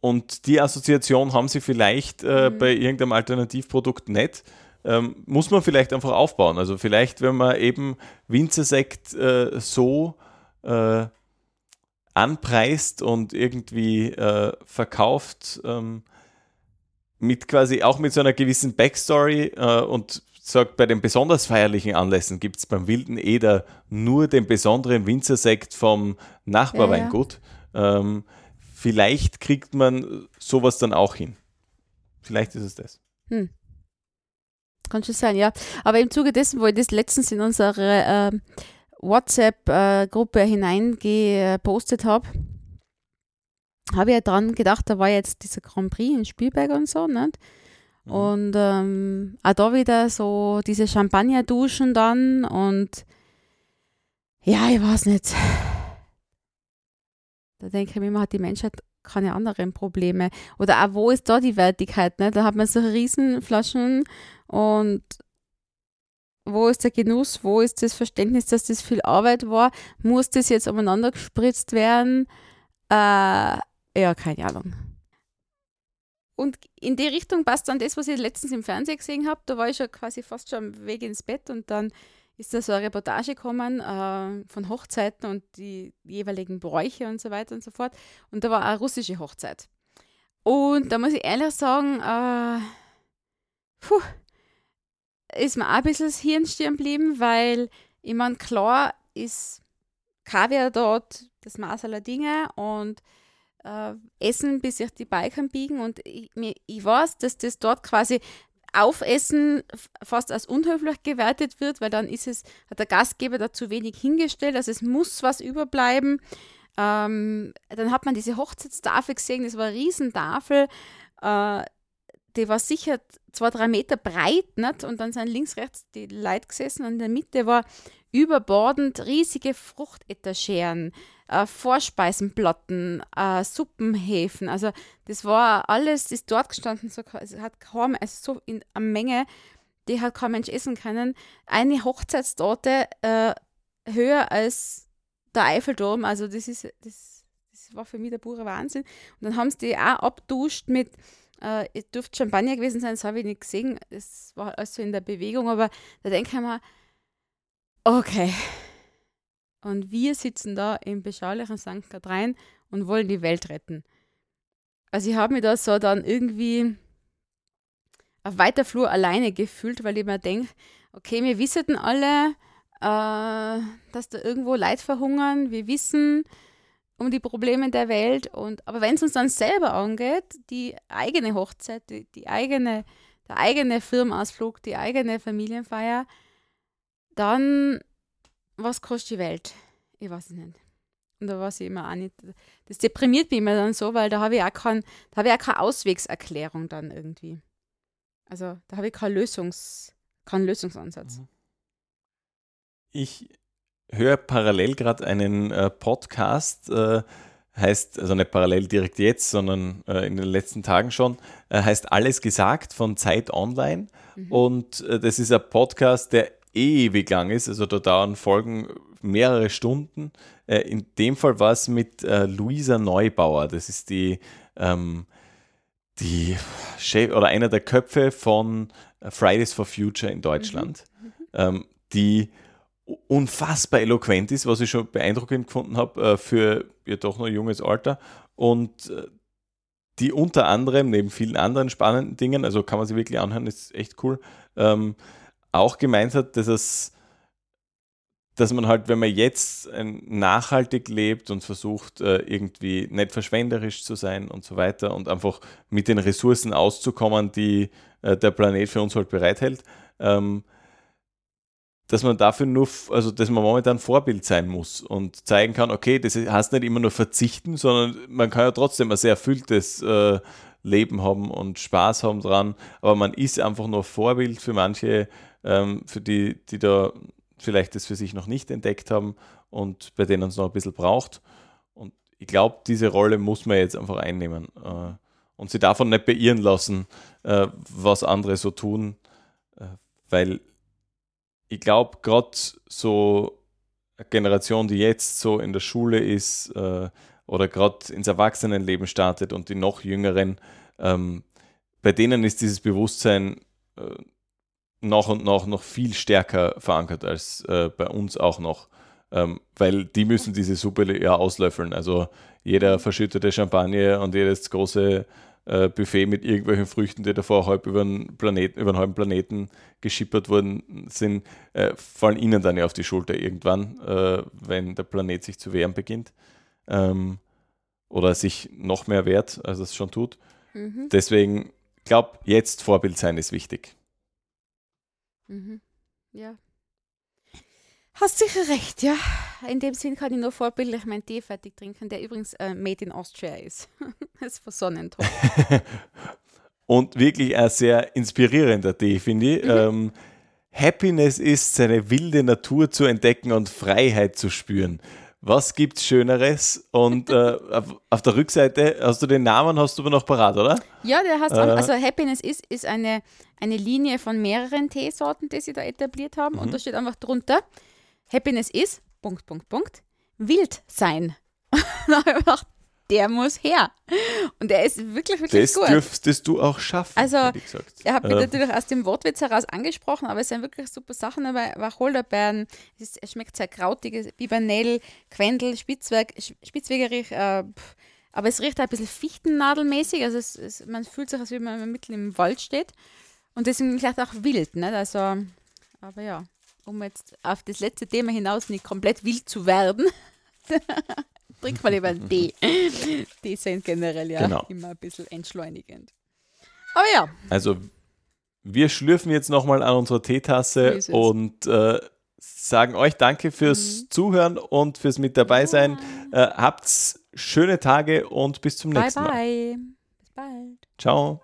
und die Assoziation haben sie vielleicht äh, mhm. bei irgendeinem Alternativprodukt nicht ähm, muss man vielleicht einfach aufbauen. Also vielleicht, wenn man eben Winzersekt äh, so äh, anpreist und irgendwie äh, verkauft, ähm, mit quasi auch mit so einer gewissen Backstory äh, und sagt, bei den besonders feierlichen Anlässen gibt es beim Wilden Eder nur den besonderen Winzersekt vom Nachbarweingut. Ja, ja. ähm, vielleicht kriegt man sowas dann auch hin. Vielleicht ist es das. Hm.
Kann schon sein, ja. Aber im Zuge dessen, wo ich das letztens in unsere äh, WhatsApp-Gruppe hineingepostet habe, habe ich ja dran gedacht, da war jetzt dieser Grand Prix in Spielberg und so, nicht? Mhm. Und ähm, auch da wieder so diese Champagner-Duschen dann und ja, ich weiß nicht. Da denke ich mir, man hat die Menschheit keine anderen Probleme. Oder auch, wo ist da die Wertigkeit? Ne? Da hat man so Riesenflaschen und wo ist der Genuss, wo ist das Verständnis, dass das viel Arbeit war? Muss das jetzt umeinander gespritzt werden? Äh, ja, keine Ahnung. Und in die Richtung passt dann das, was ich letztens im Fernsehen gesehen habe. Da war ich schon quasi fast schon am Weg ins Bett und dann ist da so eine Reportage gekommen äh, von Hochzeiten und die jeweiligen Bräuche und so weiter und so fort. Und da war eine russische Hochzeit. Und da muss ich ehrlich sagen, äh, puh, ist mir auch ein bisschen das Hirn stehen geblieben, weil ich meine, klar ist Kaviar dort das Maß aller Dinge und äh, Essen, bis sich die Balken biegen und ich, ich weiß, dass das dort quasi Aufessen fast als unhöflich gewertet wird, weil dann ist es, hat der Gastgeber da zu wenig hingestellt, also es muss was überbleiben. Ähm, dann hat man diese Hochzeitstafel gesehen, das war eine Riesentafel. Äh, die war sicher zwei, drei Meter breit nicht? und dann sind links, rechts die Leute gesessen und in der Mitte war überbordend riesige Fruchtetageren, äh, Vorspeisenplatten, äh, Suppenhäfen. Also das war alles, ist dort gestanden, so, es hat kaum, also so in einer Menge, die hat kein Mensch essen können. Eine Hochzeitstorte äh, höher als der Eiffelturm, also das ist, das, das war für mich der pure Wahnsinn. Und dann haben sie die auch abduscht mit äh, es dürfte Champagner gewesen sein, das habe ich nicht gesehen. Es war also in der Bewegung, aber da denke ich mir, okay. Und wir sitzen da im beschaulichen St. Katrin und wollen die Welt retten. Also ich habe mich da so dann irgendwie auf weiter Flur alleine gefühlt, weil ich mir denke, okay, wir wissen alle, äh, dass da irgendwo Leid verhungern. Wir wissen, um die Probleme der Welt. Und, aber wenn es uns dann selber angeht, die eigene Hochzeit, die, die eigene, der eigene Firmenausflug, die eigene Familienfeier, dann was kostet die Welt? Ich weiß es nicht. Und da weiß ich immer auch nicht. Das deprimiert mich immer dann so, weil da habe ich auch, kein, da habe ich auch keine Auswegserklärung dann irgendwie. Also da habe ich keinen, Lösungs, keinen Lösungsansatz.
Mhm. Ich höre parallel gerade einen äh, Podcast, äh, heißt, also nicht parallel direkt jetzt, sondern äh, in den letzten Tagen schon, äh, heißt Alles gesagt von Zeit Online. Mhm. Und äh, das ist ein Podcast, der ewig lang ist, also da dauern Folgen mehrere Stunden. Äh, in dem Fall war es mit Luisa Neubauer, das ist die, ähm, die Chef oder einer der Köpfe von Fridays for Future in Deutschland, mhm. Mhm. Ähm, die unfassbar eloquent ist, was ich schon beeindruckend gefunden habe äh, für ihr doch noch junges Alter. Und äh, die unter anderem, neben vielen anderen spannenden Dingen, also kann man sie wirklich anhören, ist echt cool, ähm, auch gemeint hat, dass es dass man halt, wenn man jetzt nachhaltig lebt und versucht, äh, irgendwie nicht verschwenderisch zu sein und so weiter und einfach mit den Ressourcen auszukommen, die der Planet für uns halt bereithält, ähm, dass man dafür nur, also dass man momentan Vorbild sein muss und zeigen kann, okay, das heißt nicht immer nur verzichten, sondern man kann ja trotzdem ein sehr erfülltes äh, Leben haben und Spaß haben dran, aber man ist einfach nur Vorbild für manche, ähm, für die, die da vielleicht das für sich noch nicht entdeckt haben und bei denen es noch ein bisschen braucht. Und ich glaube, diese Rolle muss man jetzt einfach einnehmen äh, und sie davon nicht beirren lassen, äh, was andere so tun, äh, weil ich glaube, gerade so eine Generation, die jetzt so in der Schule ist äh, oder gerade ins Erwachsenenleben startet und die noch jüngeren, ähm, bei denen ist dieses Bewusstsein äh, nach und nach noch viel stärker verankert als äh, bei uns auch noch. Ähm, weil die müssen diese Suppe ja auslöffeln. Also jeder verschüttete Champagner und jedes große äh, Buffet mit irgendwelchen Früchten, die davor halb über den, Planeten, über den halben Planeten geschippert worden sind, äh, fallen ihnen dann ja auf die Schulter irgendwann, äh, wenn der Planet sich zu wehren beginnt. Ähm, oder sich noch mehr wehrt, als es schon tut. Mhm. Deswegen, glaube jetzt Vorbild sein ist wichtig.
Mhm. Ja, Hast sicher recht, ja. In dem Sinn kann ich nur vorbildlich meinen Tee fertig trinken, der übrigens äh, made in Austria ist. das ist von Sonnentop.
Und wirklich ein sehr inspirierender Tee, finde ich. Mhm. Ähm, Happiness ist, seine wilde Natur zu entdecken und Freiheit zu spüren. Was gibt's Schöneres? Und äh, auf, auf, der Rückseite hast du den Namen, hast du aber noch parat, oder?
Ja, der heißt, äh, also Happiness is ist eine, eine Linie von mehreren Teesorten, die sie da etabliert haben. Mhm. Und da steht einfach drunter, Happiness is, Punkt, Punkt, Punkt, wild sein. da habe ich gedacht, der muss her. Und er ist wirklich, wirklich
das
gut.
Das dürftest du auch schaffen.
Also, er hat mich äh. natürlich aus dem Wortwitz heraus angesprochen, aber es sind wirklich super Sachen dabei. Wacholderbeeren, es, es schmeckt sehr krautig, Bibernell, Quendel, Spitzwerk, Spitzwegerich, äh, aber es riecht auch ein bisschen fichtennadelmäßig, also es, es, man fühlt sich, als wenn man mitten im Wald steht. Und deswegen vielleicht auch wild, nicht? Also, aber ja, um jetzt auf das letzte Thema hinaus nicht komplett wild zu werden. Trink mal lieber einen Tee. Die sind generell ja genau. immer ein bisschen entschleunigend. Aber ja.
Also, wir schlürfen jetzt nochmal an unserer Teetasse und äh, sagen euch Danke fürs mhm. Zuhören und fürs Mit dabei sein. Ja. Äh, habt schöne Tage und bis zum
bye
nächsten
Mal.
Bye,
bye. Bis bald.
Ciao.